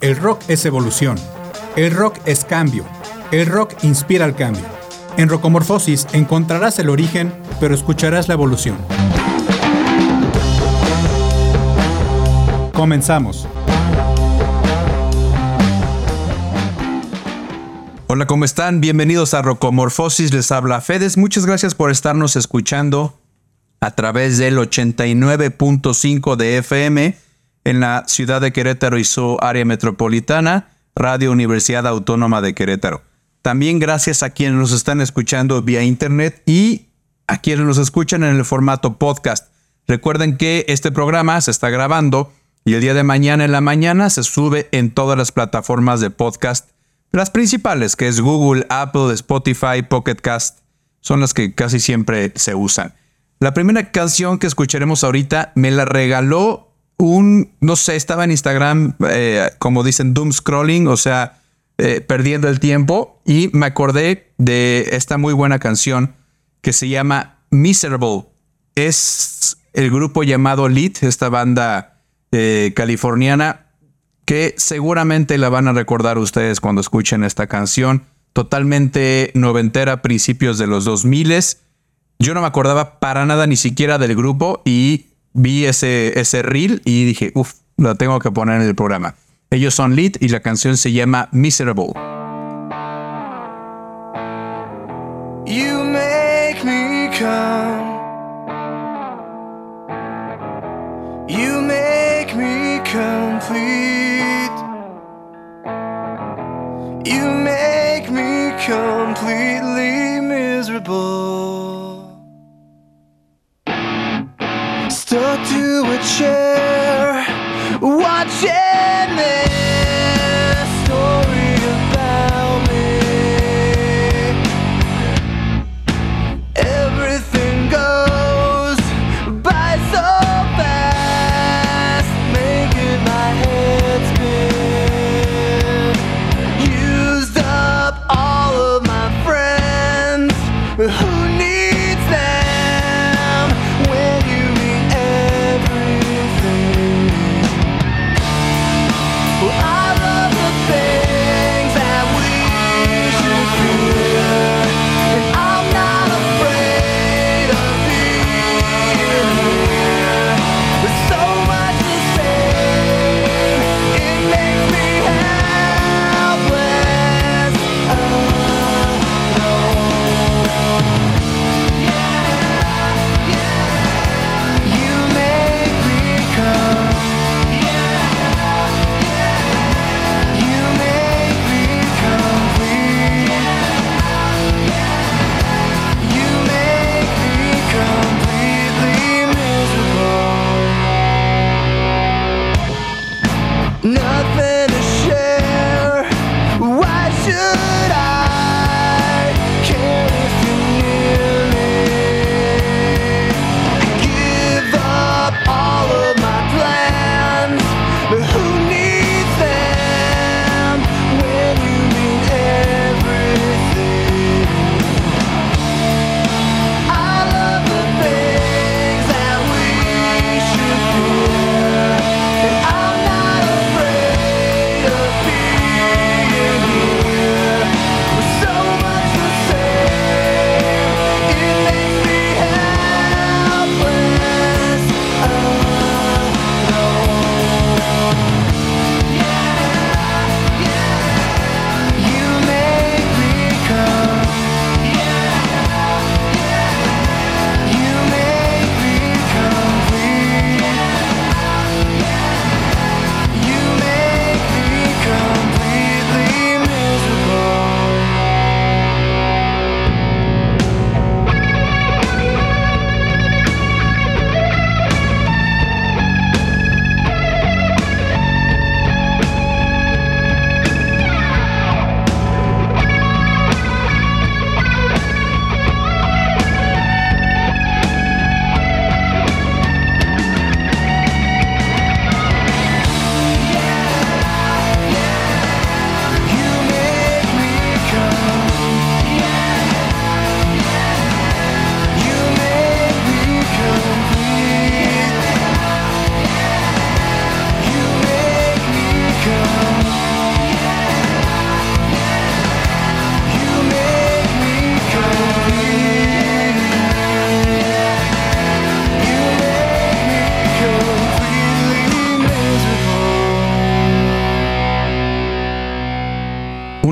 El rock es evolución. El rock es cambio. El rock inspira al cambio. En Rocomorfosis encontrarás el origen, pero escucharás la evolución. Comenzamos. Hola, ¿cómo están? Bienvenidos a Rocomorfosis. Les habla Fedes. Muchas gracias por estarnos escuchando a través del 89.5 de FM en la ciudad de Querétaro y su área metropolitana, Radio Universidad Autónoma de Querétaro. También gracias a quienes nos están escuchando vía internet y a quienes nos escuchan en el formato podcast. Recuerden que este programa se está grabando y el día de mañana en la mañana se sube en todas las plataformas de podcast, las principales, que es Google, Apple, Spotify, Pocket Cast, son las que casi siempre se usan. La primera canción que escucharemos ahorita me la regaló un, no sé, estaba en Instagram, eh, como dicen, doom scrolling, o sea, eh, perdiendo el tiempo, y me acordé de esta muy buena canción que se llama Miserable. Es el grupo llamado Lead, esta banda eh, californiana, que seguramente la van a recordar ustedes cuando escuchen esta canción, totalmente noventera, principios de los 2000 yo no me acordaba para nada ni siquiera del grupo y vi ese, ese reel y dije, uff, lo tengo que poner en el programa. Ellos son Lead y la canción se llama Miserable. You make me come. You make me complete. You make me completely miserable. chance.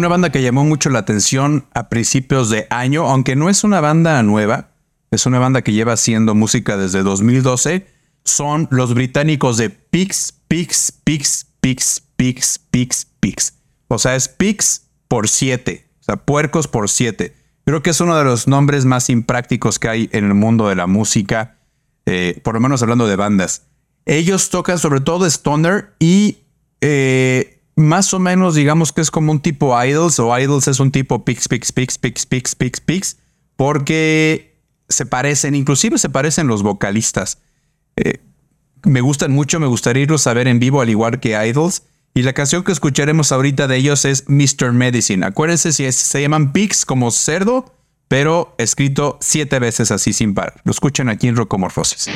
Una banda que llamó mucho la atención a principios de año, aunque no es una banda nueva, es una banda que lleva haciendo música desde 2012, son los británicos de Pix, Pix, Pix, Pix, Pix, Pix, Pix. O sea, es Pix por siete, o sea, puercos por siete. Creo que es uno de los nombres más imprácticos que hay en el mundo de la música, eh, por lo menos hablando de bandas. Ellos tocan sobre todo stoner y eh, más o menos digamos que es como un tipo idols o idols es un tipo pix, pix, pix, pix, pix, pix, pix, porque se parecen, inclusive se parecen los vocalistas. Eh, me gustan mucho, me gustaría irlos a ver en vivo al igual que idols. Y la canción que escucharemos ahorita de ellos es Mr. Medicine. Acuérdense si se llaman pigs como cerdo, pero escrito siete veces así sin par. Lo escuchan aquí en Rocomorfosis.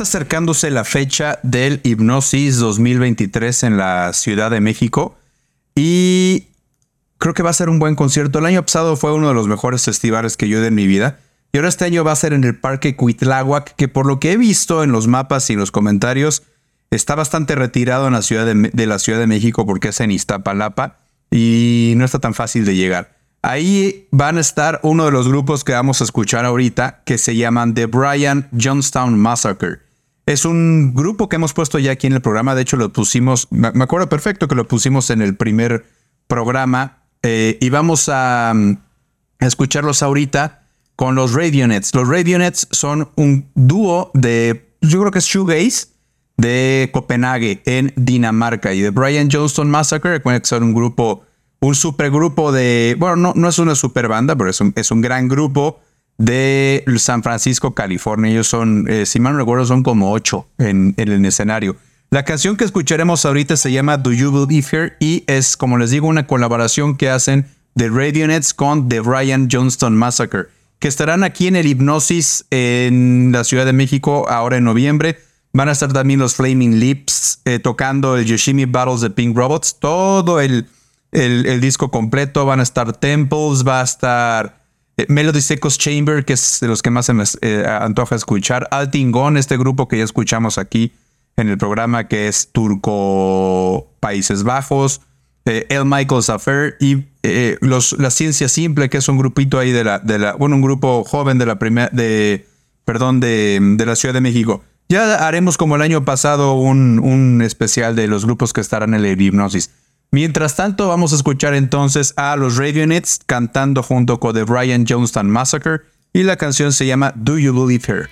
Acercándose la fecha del Hipnosis 2023 en la Ciudad de México y creo que va a ser un buen concierto. El año pasado fue uno de los mejores festivales que yo he de en mi vida y ahora este año va a ser en el Parque Cuitláhuac, que por lo que he visto en los mapas y en los comentarios está bastante retirado en la ciudad de, de la Ciudad de México porque es en Iztapalapa y no está tan fácil de llegar. Ahí van a estar uno de los grupos que vamos a escuchar ahorita, que se llaman The Brian Johnstown Massacre. Es un grupo que hemos puesto ya aquí en el programa, de hecho lo pusimos, me acuerdo perfecto que lo pusimos en el primer programa. Eh, y vamos a, mm, a, escucharlos ahorita con los Radionets. Los Radionets son un dúo de, yo creo que es shoegaze, de Copenhague en Dinamarca. Y The Brian Johnstown Massacre, que son un grupo un supergrupo de, bueno, no, no es una super banda, pero es un, es un gran grupo de San Francisco, California. Ellos son, eh, si mal no recuerdo, son como ocho en, el escenario. La canción que escucharemos ahorita se llama Do You Believe Here y es, como les digo, una colaboración que hacen de Radionets con The Brian Johnston Massacre, que estarán aquí en el Hipnosis en la Ciudad de México ahora en noviembre. Van a estar también los Flaming Lips eh, tocando el Yoshimi Battles de Pink Robots. Todo el el, disco completo. Van a estar Temples, va a estar Melody Secos Chamber, que es de los que más se me eh, antoja escuchar. Altingón, este grupo que ya escuchamos aquí en el programa, que es Turco Países Bajos. Eh, El Michael's Affair y los, La Ciencia Simple, que es un grupito ahí de la, de la bueno, un grupo joven de la primera, de, perdón, de, de la Ciudad de México. Ya haremos como el año pasado un, un especial de los grupos que estarán en el hipnosis. Mientras tanto, vamos a escuchar entonces a los Radionets cantando junto con The Brian Johnston Massacre y la canción se llama Do You Believe Her?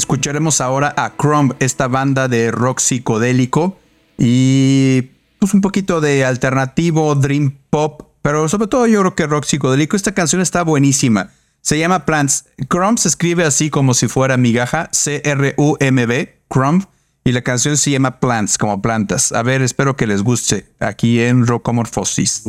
Escucharemos ahora a Crumb, esta banda de rock psicodélico y pues un poquito de alternativo, dream pop, pero sobre todo yo creo que rock psicodélico. Esta canción está buenísima. Se llama Plants. Crumb se escribe así como si fuera migaja, C-R-U-M-B, Crumb. Y la canción se llama Plants, como plantas. A ver, espero que les guste aquí en Rocomorphosis.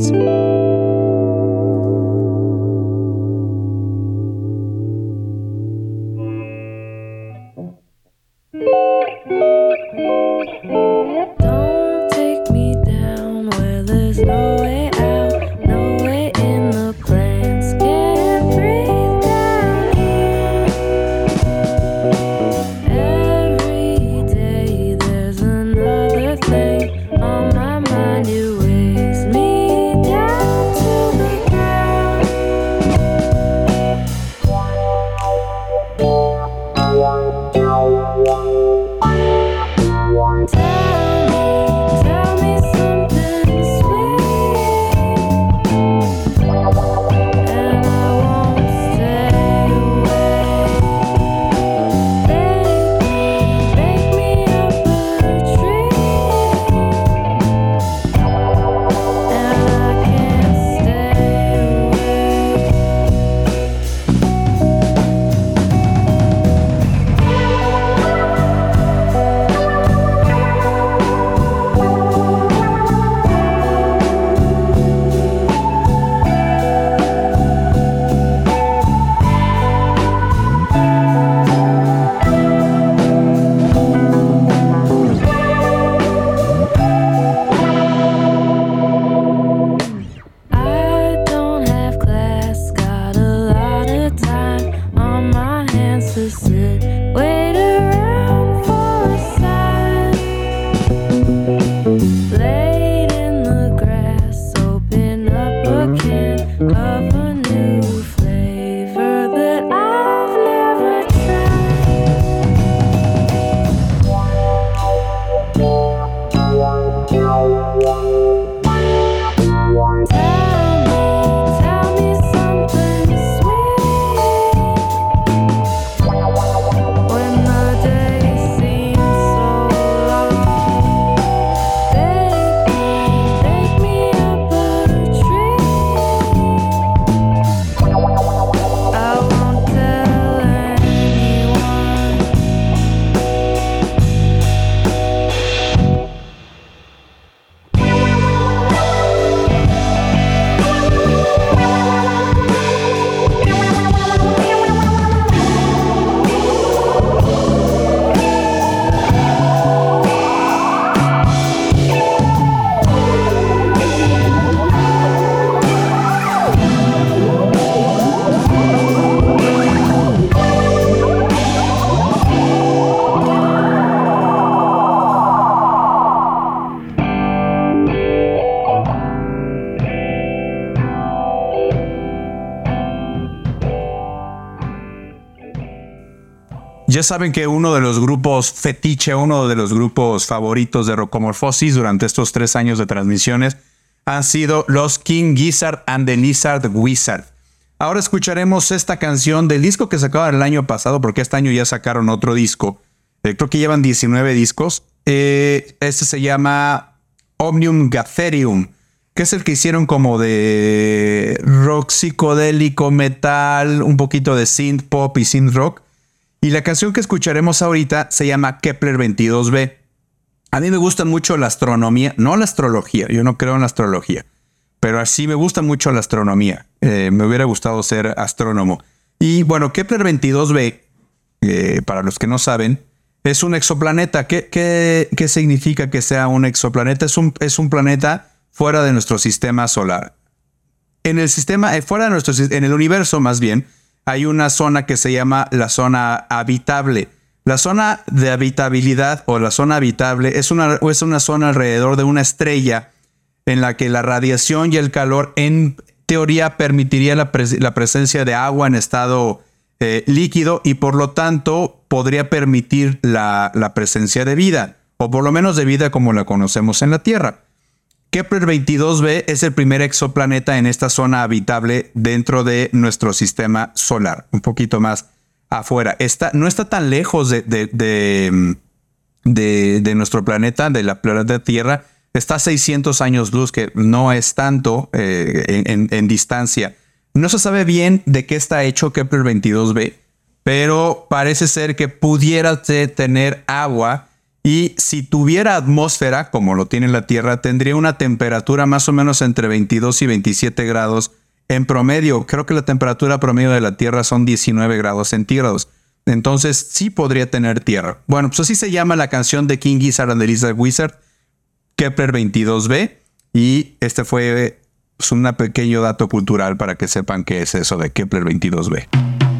Saben que uno de los grupos fetiche, uno de los grupos favoritos de Rocomorphosis durante estos tres años de transmisiones han sido los King Gizzard and the Lizard Wizard. Ahora escucharemos esta canción del disco que sacaron el año pasado, porque este año ya sacaron otro disco. Eh, creo que llevan 19 discos. Eh, este se llama Omnium Gatherium, que es el que hicieron como de rock psicodélico, metal, un poquito de synth pop y synth rock. Y la canción que escucharemos ahorita se llama Kepler 22b. A mí me gusta mucho la astronomía, no la astrología, yo no creo en la astrología, pero así me gusta mucho la astronomía. Eh, me hubiera gustado ser astrónomo. Y bueno, Kepler 22b, eh, para los que no saben, es un exoplaneta. ¿Qué, significa que sea un exoplaneta? Es un, es un, planeta fuera de nuestro sistema solar. En el sistema, eh, fuera de nuestro en el universo más bien, hay una zona que se llama la zona habitable. La zona de habitabilidad o la zona habitable es una, es una zona alrededor de una estrella en la que la radiación y el calor en teoría permitiría la, presencia de agua en estado eh, líquido y por lo tanto podría permitir la, la presencia de vida, o por lo menos de vida como la conocemos en la Tierra. Kepler 22b es el primer exoplaneta en esta zona habitable dentro de nuestro sistema solar, un poquito más afuera. no está tan lejos de, de, nuestro planeta, de la planeta Tierra. Está a 600 años luz, que no es tanto eh, en, en distancia. No se sabe bien de qué está hecho Kepler 22b, pero parece ser que pudiera tener agua y si tuviera atmósfera, como lo tiene la Tierra, tendría una temperatura más o menos entre 22 y 27 grados en promedio. Creo que la temperatura promedio de la Tierra son 19 grados centígrados. Entonces sí podría tener tierra. Bueno, pues así se llama la canción de King Gizzard and the Wizard, Kepler 22b. Y este fue pues, un pequeño dato cultural para que sepan qué es eso de Kepler 22b.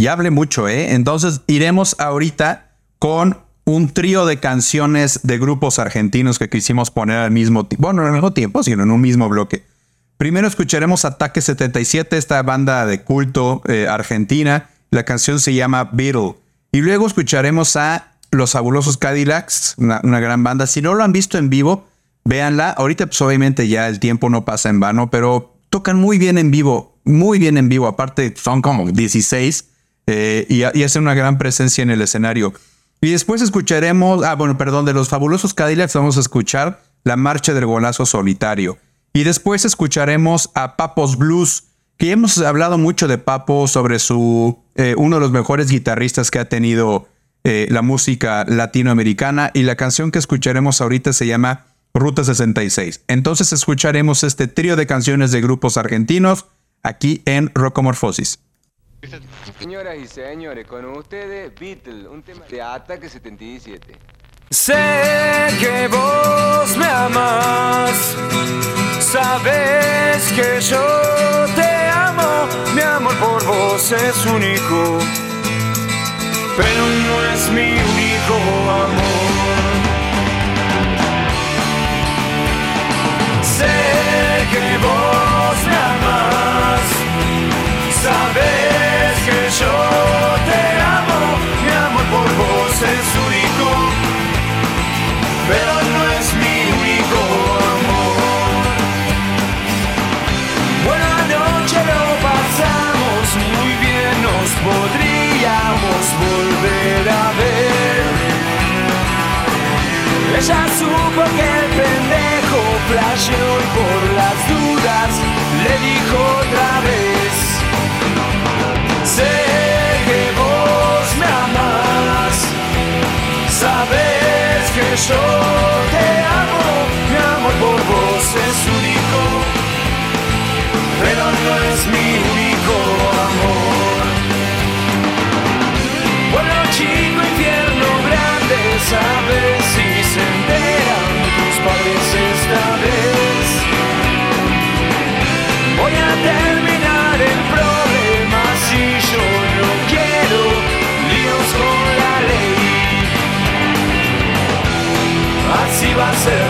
Y, hable mucho, ¿eh? Entonces iremos ahorita con un trío de canciones de grupos argentinos que quisimos poner al mismo tiempo, bueno, no al mismo tiempo, sino en un mismo bloque. Primero escucharemos Ataque 77, esta banda de culto eh, argentina. La canción se llama Beatle. Y luego escucharemos a Los Fabulosos Cadillacs, una, una gran banda. Si no lo han visto en vivo, véanla. Ahorita pues obviamente ya el tiempo no pasa en vano, pero tocan muy bien en vivo, muy bien en vivo. Aparte son como 16 eh, y, y hacen una gran presencia en el escenario. Y después escucharemos, ah, bueno, perdón, de los fabulosos Cadillacs vamos a escuchar la marcha del golazo solitario. Y después escucharemos a Papos Blues, que hemos hablado mucho de Papo sobre su, eh, uno de los mejores guitarristas que ha tenido eh, la música latinoamericana. Y la canción que escucharemos ahorita se llama Ruta 66. Entonces escucharemos este trío de canciones de grupos argentinos aquí en Rocomorfosis. Señoras y señores, con ustedes Beatle, un tema de Ataque 77. Sé que vos me amas, sabes que yo te amo, mi amor por vos es único, pero no es mi único amor. Yo te amo, mi amor por vos es único, pero no es mi único amor. Pueblo chico, infierno grande, sabes si se enteran tus padres esta vez. Voy a Va a ser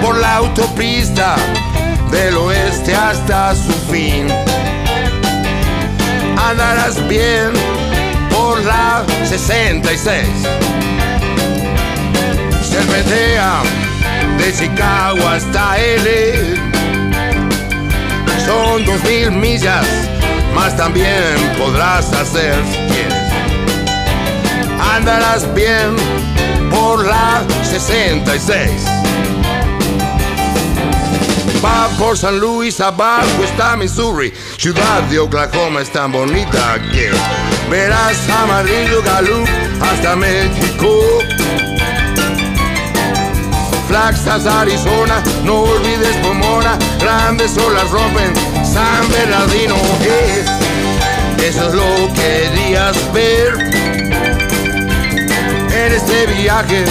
por la autopista del oeste hasta su fin. Andarás bien por la 66. Cervetea de Chicago hasta L. Son dos mil millas, más también podrás hacer si quieres. Andarás bien la 66. Va por San Luis, abajo está Missouri, ciudad de Oklahoma es tan bonita que verás amarillo galú hasta México. Flaxas, Arizona, no olvides Pomona, grandes olas rompen San Bernardino. Eh, eso es lo que querías ver en este viaje,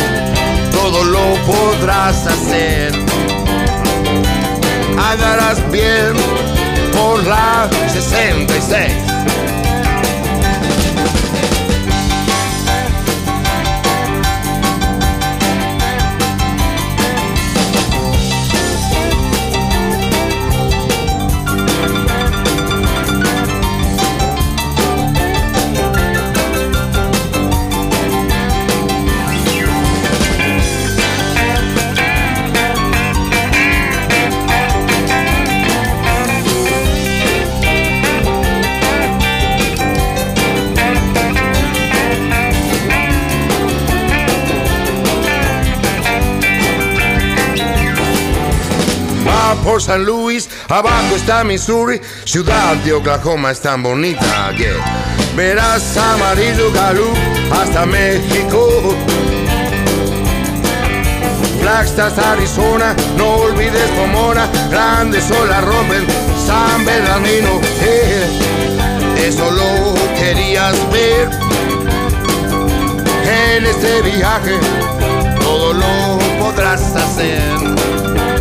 todo lo podrás hacer. Andarás bien por la 66. San Luis, abajo está Missouri, ciudad de Oklahoma es tan bonita que verás amarillo galú hasta México. Flagstaff, Arizona, no olvides Pomona, grandes olas rompen San Bernardino. eh, eso lo querías ver en este viaje, todo lo podrás hacer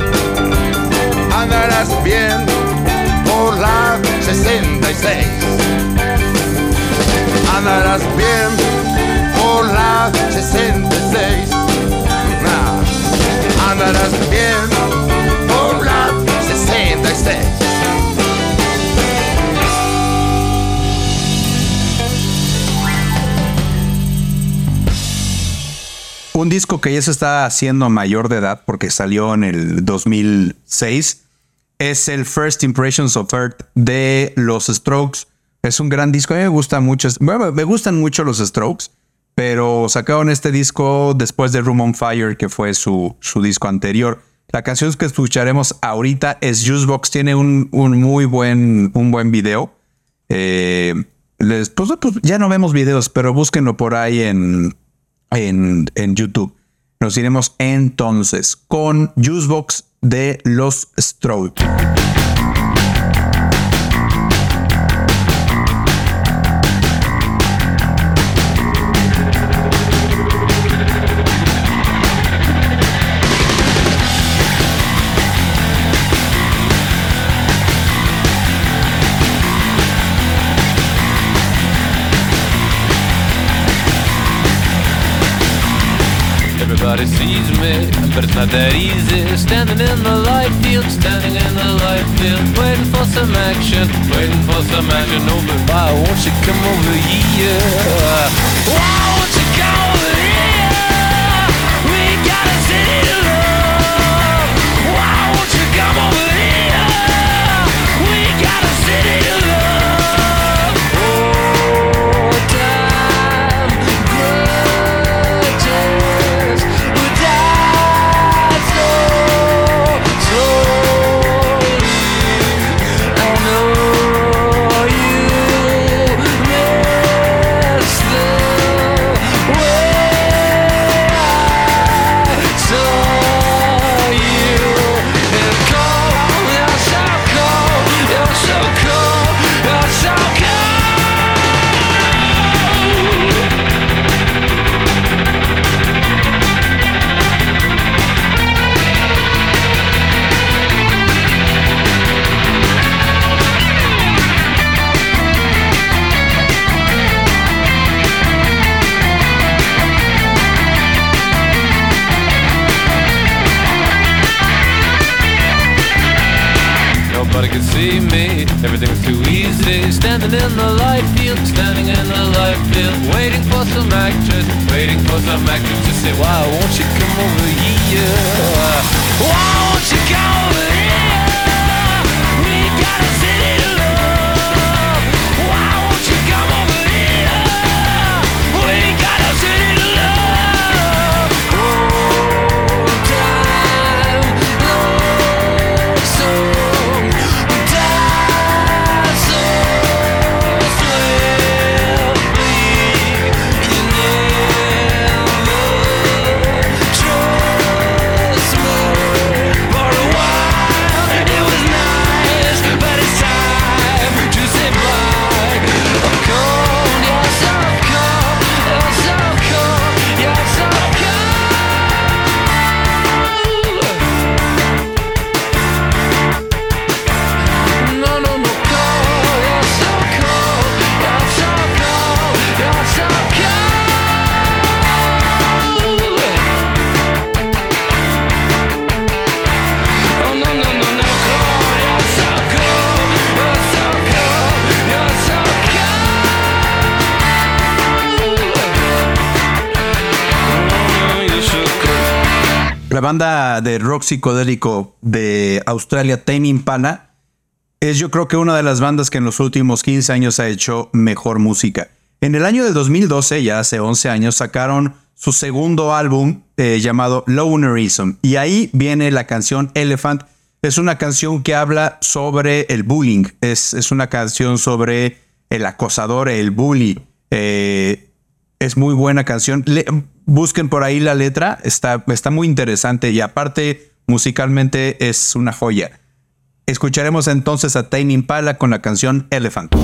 andarás bien por la 66. Andarás bien por la 66. Ah, Andarás bien por la 66. Un disco que ya se está haciendo mayor de edad porque salió en el 2006 es el First Impressions of Earth de los Strokes. Es un gran disco. A mí me gusta mucho. Bueno, me gustan mucho los Strokes, pero sacaron este disco después de Room on Fire, que fue su, su disco anterior. La canción que escucharemos ahorita es Juicebox. Tiene un, un muy buen, un buen video. Eh, pues, pues, ya no vemos videos, pero búsquenlo por ahí en, en, en YouTube. Nos iremos entonces con Juicebox de los Strokes. Everybody sees me, but it's not that easy. Standing in the light field, standing in the light field, waiting for some action, waiting for some action. But why won't you come over here? Why banda de rock psicodélico de Australia, Tame Impala, es yo creo que una de las bandas que en los últimos 15 años ha hecho mejor música. En el año de 2012, ya hace 11 años, sacaron su segundo álbum eh, llamado Lonerism. Y ahí viene la canción Elephant. Es una canción que habla sobre el bullying. Es, es una canción sobre el acosador, el bully. Eh, es muy buena canción. Busquen por ahí la letra. Está, está muy interesante y aparte musicalmente es una joya. Escucharemos entonces a Tame Impala con la canción Elephant.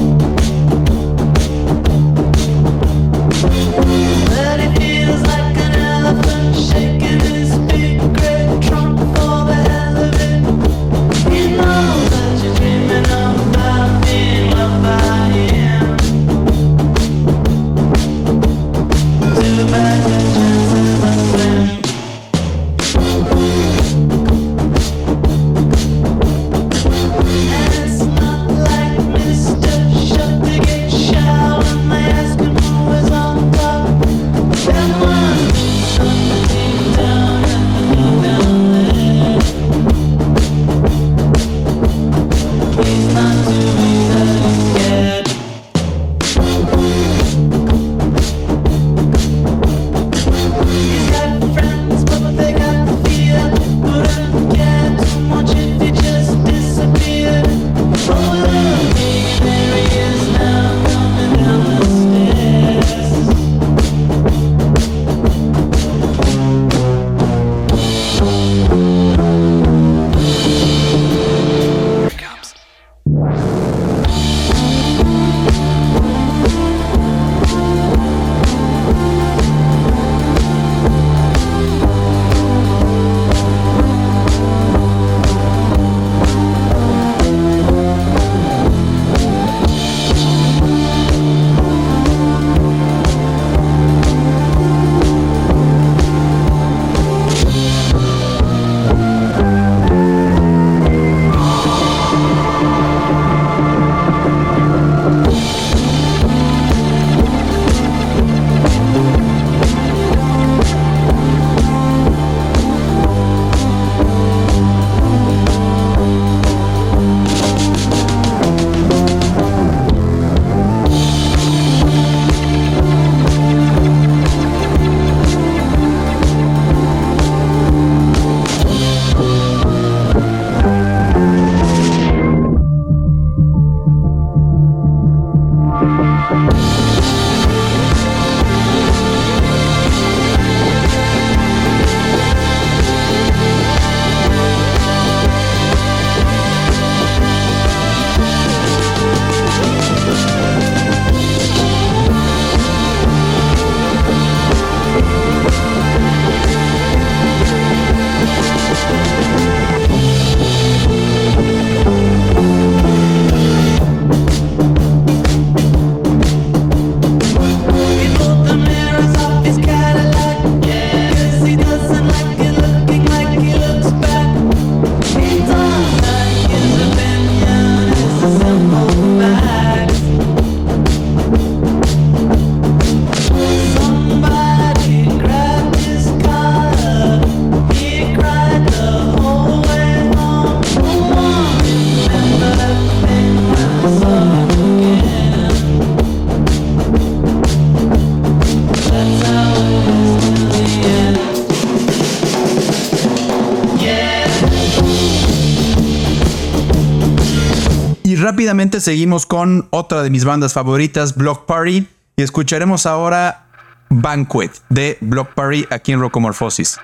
Seguimos con otra de mis bandas favoritas, Block Party, y escucharemos ahora Banquet de Block Party aquí en Rocomorphosis.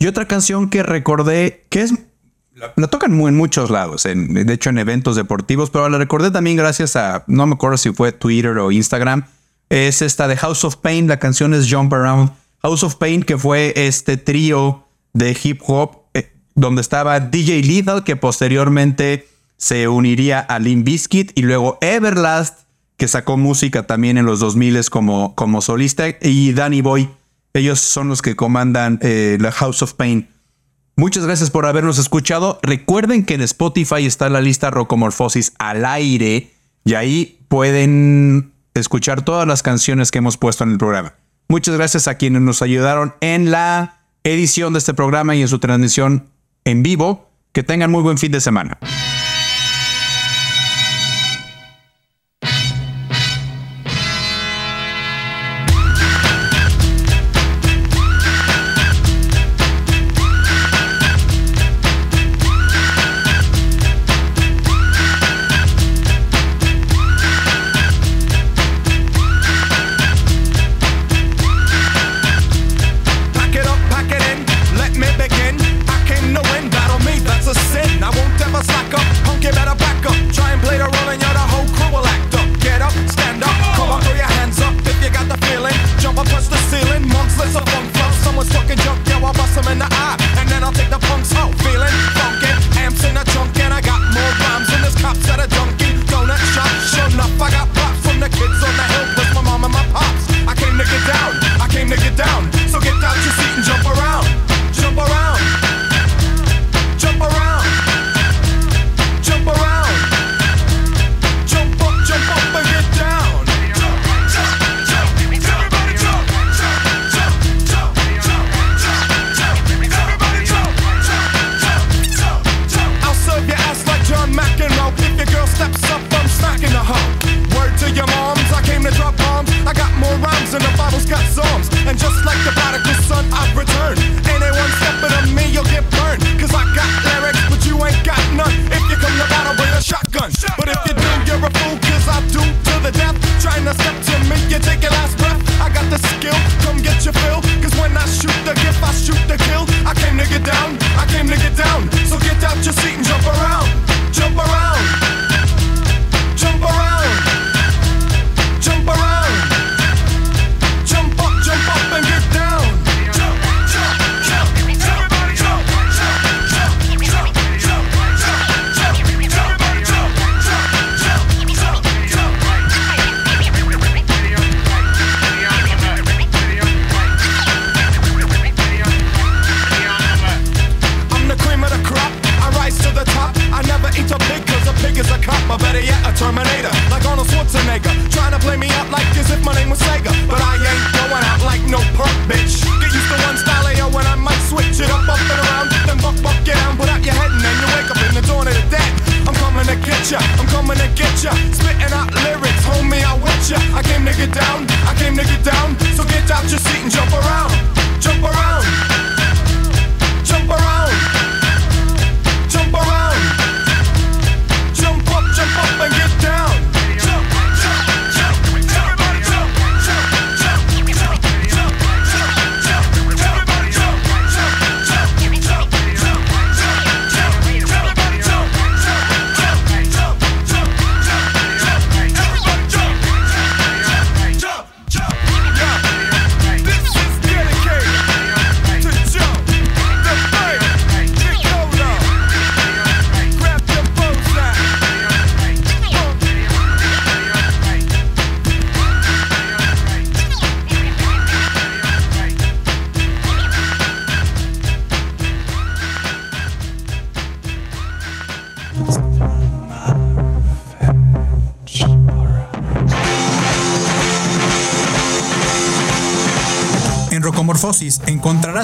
Y otra canción que recordé, que es la, tocan en muchos lados, de hecho en eventos deportivos, pero la recordé también gracias a, no me acuerdo si fue Twitter o Instagram, es esta de House of Pain, la canción es Jump Around. House of Pain, que fue este trío de hip hop, eh, donde estaba DJ Lethal, que posteriormente se uniría a Limp Bizkit, y luego Everlast, que sacó música también en los 2000 como, como solista, y Danny Boy ellos son los que comandan eh, la House of Pain. Muchas gracias por habernos escuchado. Recuerden que en Spotify está la lista Rocomorfosis al aire y ahí pueden escuchar todas las canciones que hemos puesto en el programa. Muchas gracias a quienes nos ayudaron en la edición de este programa y en su transmisión en vivo. Que tengan muy buen fin de semana. Just sit and jump around.